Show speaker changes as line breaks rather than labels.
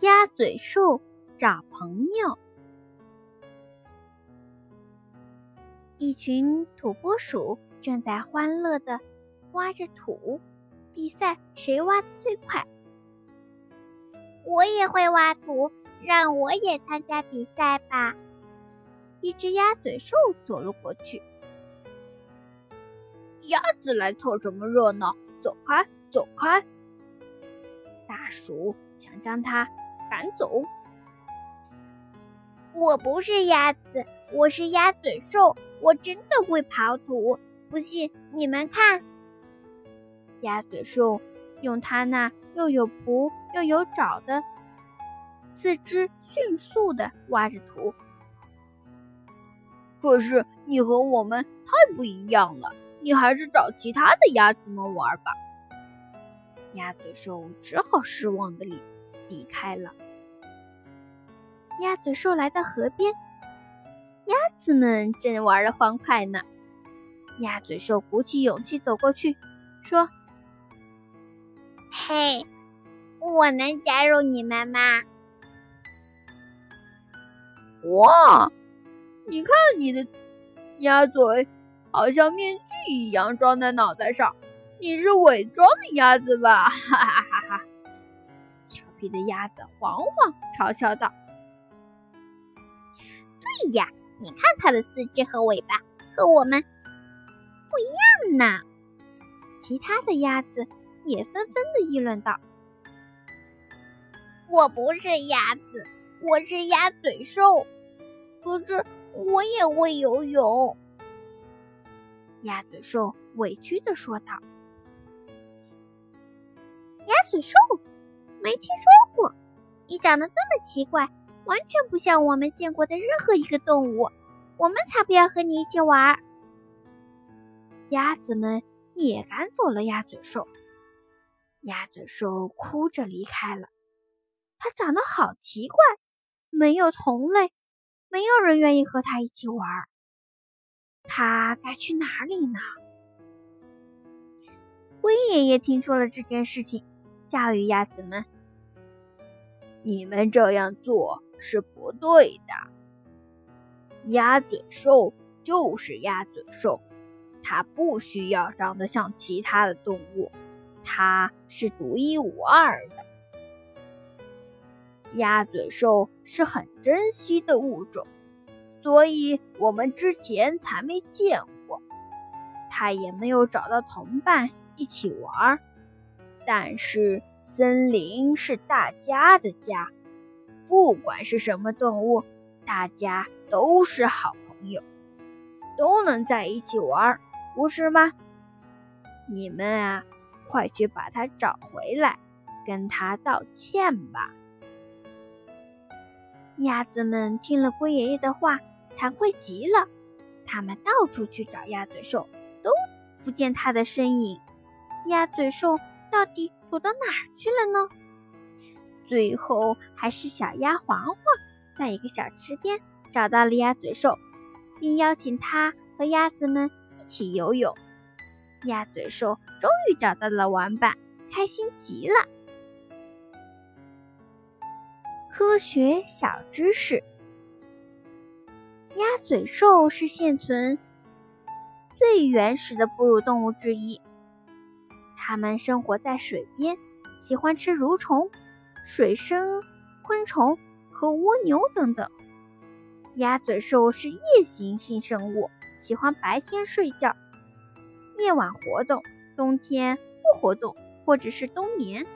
鸭嘴兽找朋友。一群土拨鼠正在欢乐地挖着土，比赛谁挖的最快。
我也会挖土，让我也参加比赛吧。
一只鸭嘴兽走了过去。
鸭子来凑什么热闹？走开，走开！大鼠想将它。赶走！
我不是鸭子，我是鸭嘴兽，我真的会刨土。不信你们看，
鸭嘴兽用它那又有蹼又有爪的四肢，迅速的挖着土。
可是你和我们太不一样了，你还是找其他的鸭子们玩吧。鸭嘴兽只好失望的离。离开了。
鸭嘴兽来到河边，鸭子们正玩的欢快呢。鸭嘴兽鼓起勇气走过去，说：“
嘿，我能加入你们吗？”
哇，你看你的鸭嘴，好像面具一样装在脑袋上，你是伪装的鸭子吧？哈哈哈哈！皮的鸭子黄黄嘲笑道：“
对呀，你看它的四肢和尾巴和我们不一样呢。”
其他的鸭子也纷纷的议论道：“
我不是鸭子，我是鸭嘴兽，可是我也会游泳。”
鸭嘴兽委屈的说道：“
鸭嘴兽。”没听说过，你长得这么奇怪，完全不像我们见过的任何一个动物。我们才不要和你一起玩儿。
鸭子们也赶走了鸭嘴兽，鸭嘴兽哭着离开了。它长得好奇怪，没有同类，没有人愿意和它一起玩儿。它该去哪里呢？龟爷爷听说了这件事情。教育鸭子们：“
你们这样做是不对的。鸭嘴兽就是鸭嘴兽，它不需要长得像其他的动物，它是独一无二的。鸭嘴兽是很珍惜的物种，所以我们之前才没见过。它也没有找到同伴一起玩。”但是森林是大家的家，不管是什么动物，大家都是好朋友，都能在一起玩，不是吗？你们啊，快去把它找回来，跟它道歉吧。
鸭子们听了龟爷爷的话，惭愧极了，他们到处去找鸭嘴兽，都不见它的身影。鸭嘴兽。到底躲到哪儿去了呢？最后还是小鸭黄黄在一个小池边找到了鸭嘴兽，并邀请它和鸭子们一起游泳。鸭嘴兽终于找到了玩伴，开心极了。科学小知识：鸭嘴兽是现存最原始的哺乳动物之一。它们生活在水边，喜欢吃蠕虫、水生昆虫和蜗牛等等。鸭嘴兽是夜行性生物，喜欢白天睡觉，夜晚活动，冬天不活动或者是冬眠。